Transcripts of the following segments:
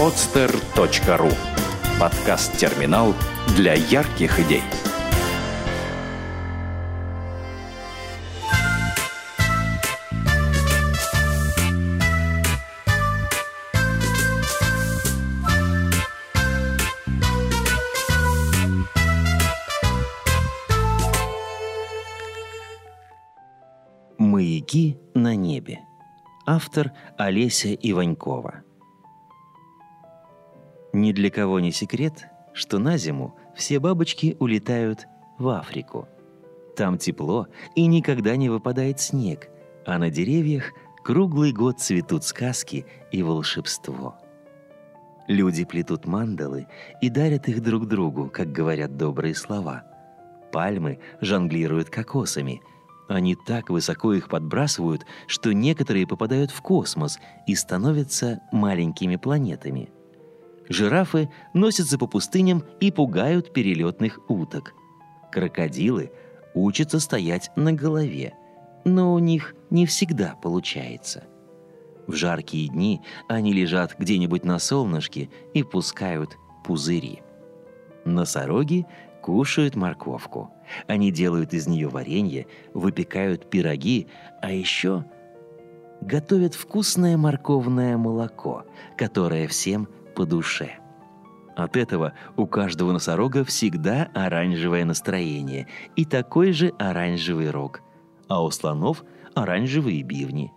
podster.ru Подкаст-терминал для ярких идей. «Маяки на небе». Автор Олеся Иванькова. Ни для кого не секрет, что на зиму все бабочки улетают в Африку. Там тепло и никогда не выпадает снег, а на деревьях круглый год цветут сказки и волшебство. Люди плетут мандалы и дарят их друг другу, как говорят добрые слова. Пальмы жонглируют кокосами. Они так высоко их подбрасывают, что некоторые попадают в космос и становятся маленькими планетами – Жирафы носятся по пустыням и пугают перелетных уток. Крокодилы учатся стоять на голове, но у них не всегда получается. В жаркие дни они лежат где-нибудь на солнышке и пускают пузыри. Носороги кушают морковку. Они делают из нее варенье, выпекают пироги, а еще готовят вкусное морковное молоко, которое всем по душе. От этого у каждого носорога всегда оранжевое настроение и такой же оранжевый рог, а у слонов оранжевые бивни.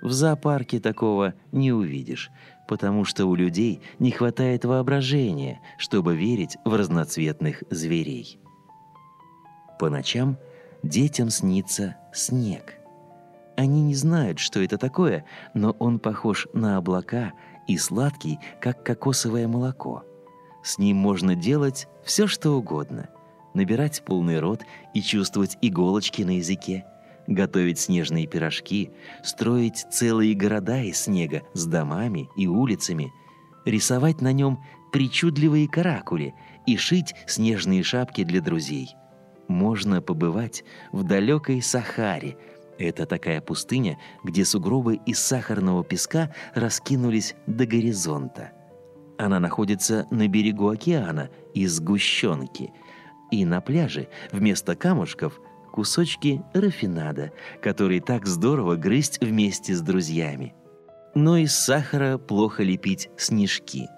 В зоопарке такого не увидишь, потому что у людей не хватает воображения, чтобы верить в разноцветных зверей. По ночам детям снится снег. Они не знают, что это такое, но он похож на облака и сладкий, как кокосовое молоко. С ним можно делать все, что угодно. Набирать полный рот и чувствовать иголочки на языке, готовить снежные пирожки, строить целые города из снега с домами и улицами, рисовать на нем причудливые каракули и шить снежные шапки для друзей. Можно побывать в далекой Сахаре – это такая пустыня, где сугробы из сахарного песка раскинулись до горизонта. Она находится на берегу океана из сгущенки. И на пляже вместо камушков кусочки рафинада, которые так здорово грызть вместе с друзьями. Но из сахара плохо лепить снежки.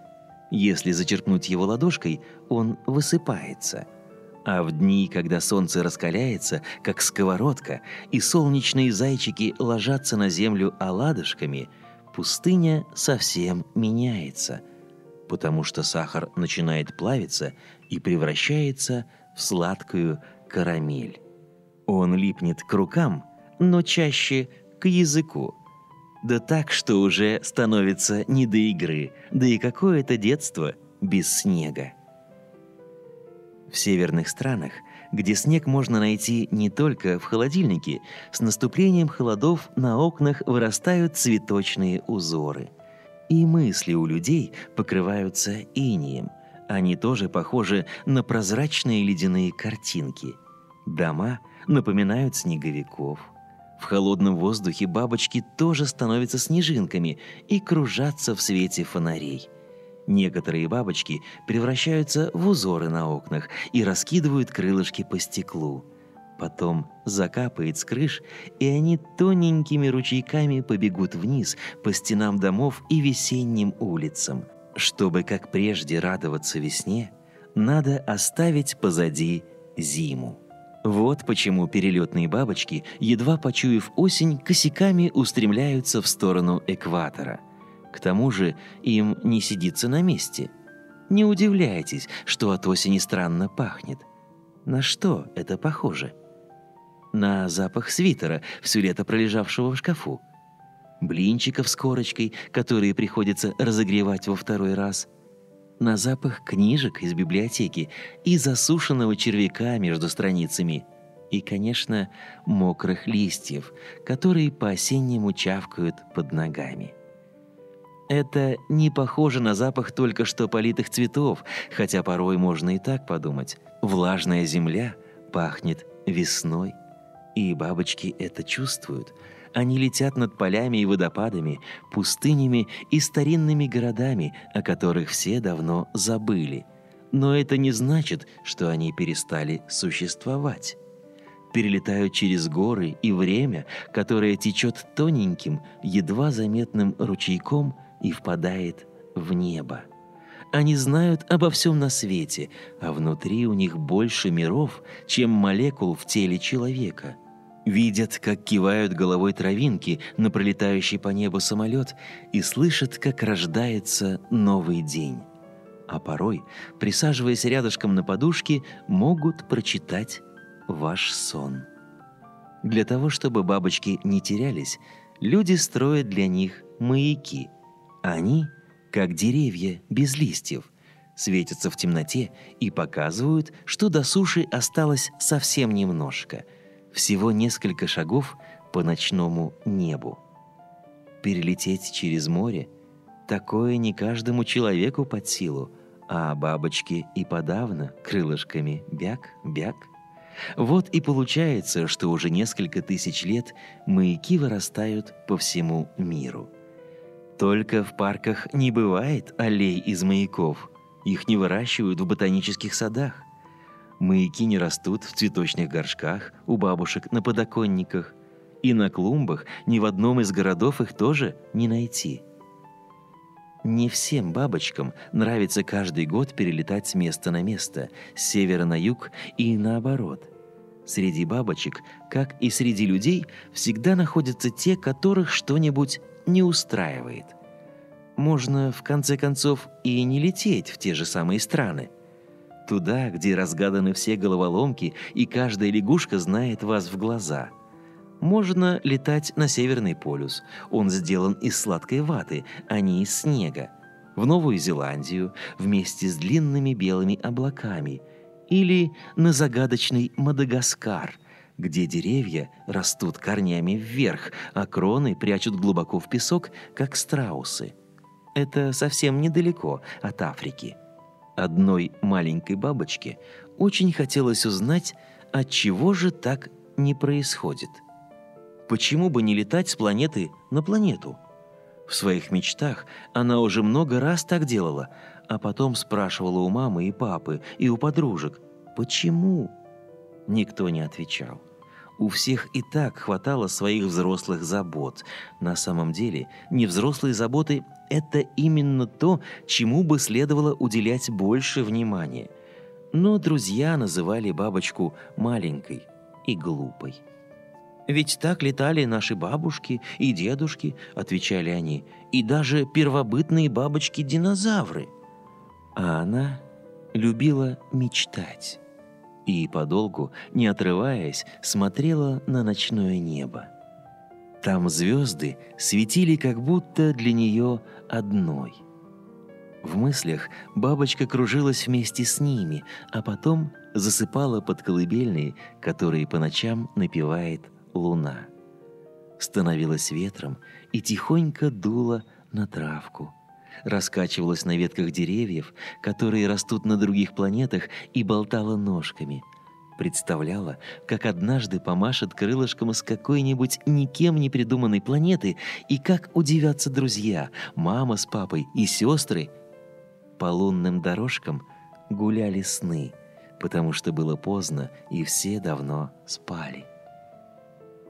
Если зачерпнуть его ладошкой, он высыпается – а в дни, когда солнце раскаляется, как сковородка, и солнечные зайчики ложатся на землю оладушками, пустыня совсем меняется, потому что сахар начинает плавиться и превращается в сладкую карамель. Он липнет к рукам, но чаще к языку. Да так, что уже становится не до игры, да и какое-то детство без снега. В северных странах, где снег можно найти не только в холодильнике, с наступлением холодов на окнах вырастают цветочные узоры. И мысли у людей покрываются инием. Они тоже похожи на прозрачные ледяные картинки. Дома напоминают снеговиков. В холодном воздухе бабочки тоже становятся снежинками и кружатся в свете фонарей – Некоторые бабочки превращаются в узоры на окнах и раскидывают крылышки по стеклу. Потом закапает с крыш, и они тоненькими ручейками побегут вниз по стенам домов и весенним улицам. Чтобы, как прежде, радоваться весне, надо оставить позади зиму. Вот почему перелетные бабочки, едва почуяв осень, косяками устремляются в сторону экватора – к тому же им не сидится на месте. Не удивляйтесь, что от осени странно пахнет. На что это похоже? На запах свитера, все лето пролежавшего в шкафу. Блинчиков с корочкой, которые приходится разогревать во второй раз. На запах книжек из библиотеки и засушенного червяка между страницами. И, конечно, мокрых листьев, которые по-осеннему чавкают под ногами. Это не похоже на запах только что политых цветов, хотя порой можно и так подумать. Влажная земля пахнет весной, и бабочки это чувствуют. Они летят над полями и водопадами, пустынями и старинными городами, о которых все давно забыли. Но это не значит, что они перестали существовать. Перелетают через горы и время, которое течет тоненьким, едва заметным ручейком и впадает в небо. Они знают обо всем на свете, а внутри у них больше миров, чем молекул в теле человека. Видят, как кивают головой травинки на пролетающий по небу самолет и слышат, как рождается новый день. А порой, присаживаясь рядышком на подушке, могут прочитать ваш сон. Для того, чтобы бабочки не терялись, люди строят для них маяки. Они – как деревья без листьев, светятся в темноте и показывают, что до суши осталось совсем немножко, всего несколько шагов по ночному небу. Перелететь через море – такое не каждому человеку под силу, а бабочки и подавно крылышками бяк-бяк. Вот и получается, что уже несколько тысяч лет маяки вырастают по всему миру – только в парках не бывает аллей из маяков. Их не выращивают в ботанических садах. Маяки не растут в цветочных горшках, у бабушек на подоконниках. И на клумбах ни в одном из городов их тоже не найти. Не всем бабочкам нравится каждый год перелетать с места на место, с севера на юг и наоборот. Среди бабочек, как и среди людей, всегда находятся те, которых что-нибудь не устраивает. Можно, в конце концов, и не лететь в те же самые страны. Туда, где разгаданы все головоломки, и каждая лягушка знает вас в глаза. Можно летать на Северный полюс. Он сделан из сладкой ваты, а не из снега. В Новую Зеландию вместе с длинными белыми облаками. Или на загадочный Мадагаскар – где деревья растут корнями вверх, а кроны прячут глубоко в песок, как страусы. Это совсем недалеко от Африки. Одной маленькой бабочке очень хотелось узнать, от чего же так не происходит. Почему бы не летать с планеты на планету? В своих мечтах она уже много раз так делала, а потом спрашивала у мамы и папы и у подружек, почему? Никто не отвечал. У всех и так хватало своих взрослых забот. На самом деле, невзрослые заботы – это именно то, чему бы следовало уделять больше внимания. Но друзья называли бабочку маленькой и глупой. «Ведь так летали наши бабушки и дедушки», – отвечали они, – «и даже первобытные бабочки-динозавры». А она любила мечтать и подолгу, не отрываясь, смотрела на ночное небо. Там звезды светили как будто для нее одной. В мыслях бабочка кружилась вместе с ними, а потом засыпала под колыбельные, которые по ночам напевает луна. Становилась ветром и тихонько дула на травку – раскачивалась на ветках деревьев, которые растут на других планетах, и болтала ножками. Представляла, как однажды помашет крылышком с какой-нибудь никем не придуманной планеты, и как удивятся друзья, мама с папой и сестры. По лунным дорожкам гуляли сны, потому что было поздно, и все давно спали.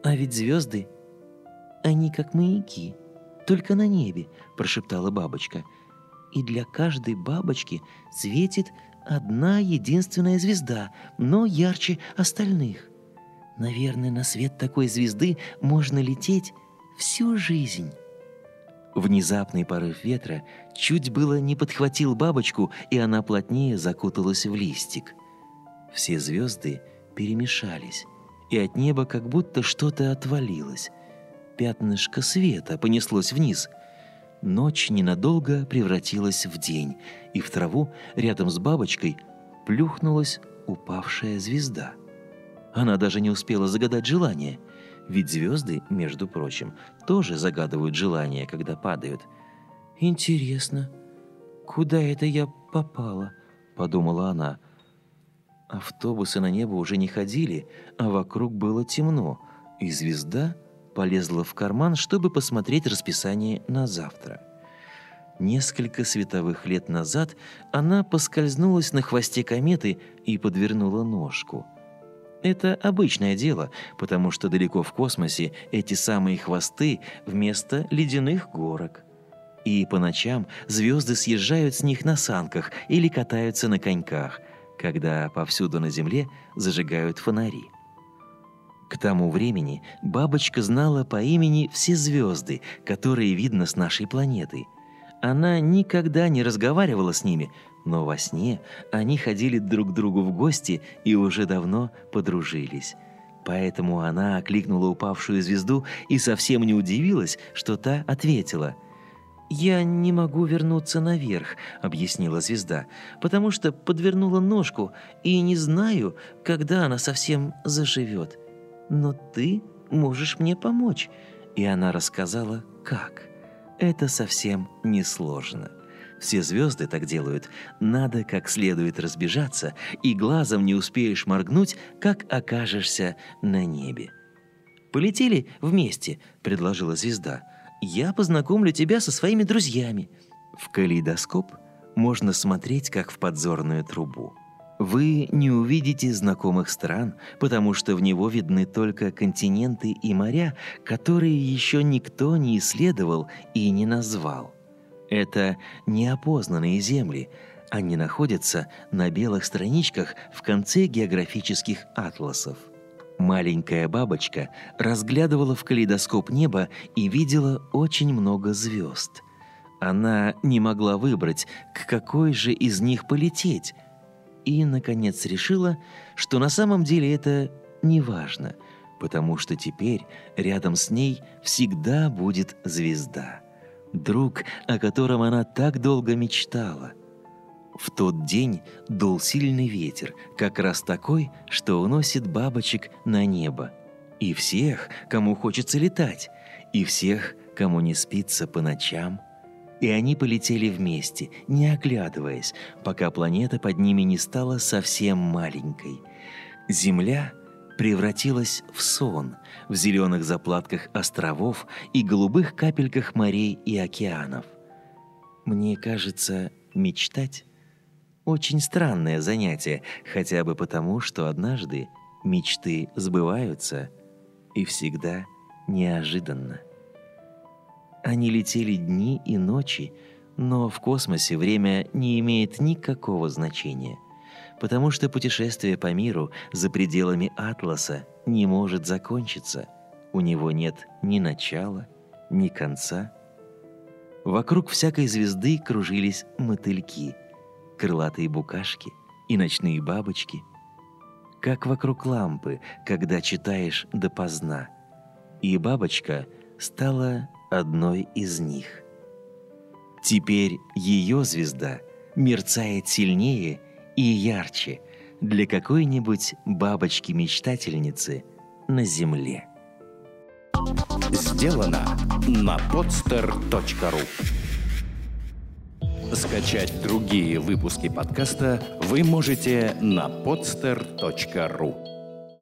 А ведь звезды, они как маяки — только на небе», – прошептала бабочка. «И для каждой бабочки светит одна единственная звезда, но ярче остальных. Наверное, на свет такой звезды можно лететь всю жизнь». Внезапный порыв ветра чуть было не подхватил бабочку, и она плотнее закуталась в листик. Все звезды перемешались, и от неба как будто что-то отвалилось пятнышко света понеслось вниз. Ночь ненадолго превратилась в день, и в траву рядом с бабочкой плюхнулась упавшая звезда. Она даже не успела загадать желание, ведь звезды, между прочим, тоже загадывают желания, когда падают. «Интересно, куда это я попала?» – подумала она. Автобусы на небо уже не ходили, а вокруг было темно, и звезда – полезла в карман, чтобы посмотреть расписание на завтра. Несколько световых лет назад она поскользнулась на хвосте кометы и подвернула ножку. Это обычное дело, потому что далеко в космосе эти самые хвосты вместо ледяных горок. И по ночам звезды съезжают с них на санках или катаются на коньках, когда повсюду на Земле зажигают фонари. К тому времени бабочка знала по имени все звезды, которые видно с нашей планеты. Она никогда не разговаривала с ними, но во сне они ходили друг к другу в гости и уже давно подружились. Поэтому она окликнула упавшую звезду и совсем не удивилась, что та ответила – «Я не могу вернуться наверх», — объяснила звезда, «потому что подвернула ножку и не знаю, когда она совсем заживет. Но ты можешь мне помочь». И она рассказала, как. Это совсем несложно. Все звезды так делают. Надо как следует разбежаться, и глазом не успеешь моргнуть, как окажешься на небе. «Полетели вместе», — предложила звезда я познакомлю тебя со своими друзьями». В калейдоскоп можно смотреть, как в подзорную трубу. Вы не увидите знакомых стран, потому что в него видны только континенты и моря, которые еще никто не исследовал и не назвал. Это неопознанные земли. Они находятся на белых страничках в конце географических атласов. Маленькая бабочка разглядывала в калейдоскоп небо и видела очень много звезд. Она не могла выбрать, к какой же из них полететь. И, наконец, решила, что на самом деле это не важно, потому что теперь рядом с ней всегда будет звезда. Друг, о котором она так долго мечтала – в тот день дул сильный ветер, как раз такой, что уносит бабочек на небо. И всех, кому хочется летать, и всех, кому не спится по ночам. И они полетели вместе, не оглядываясь, пока планета под ними не стала совсем маленькой. Земля превратилась в сон, в зеленых заплатках островов и голубых капельках морей и океанов. Мне кажется, мечтать очень странное занятие, хотя бы потому, что однажды мечты сбываются и всегда неожиданно. Они летели дни и ночи, но в космосе время не имеет никакого значения, потому что путешествие по миру за пределами Атласа не может закончиться. У него нет ни начала, ни конца. Вокруг всякой звезды кружились мотыльки – крылатые букашки и ночные бабочки, как вокруг лампы, когда читаешь допоздна. И бабочка стала одной из них. Теперь ее звезда мерцает сильнее и ярче для какой-нибудь бабочки-мечтательницы на земле. Сделано на podster.ru Скачать другие выпуски подкаста вы можете на podster.ru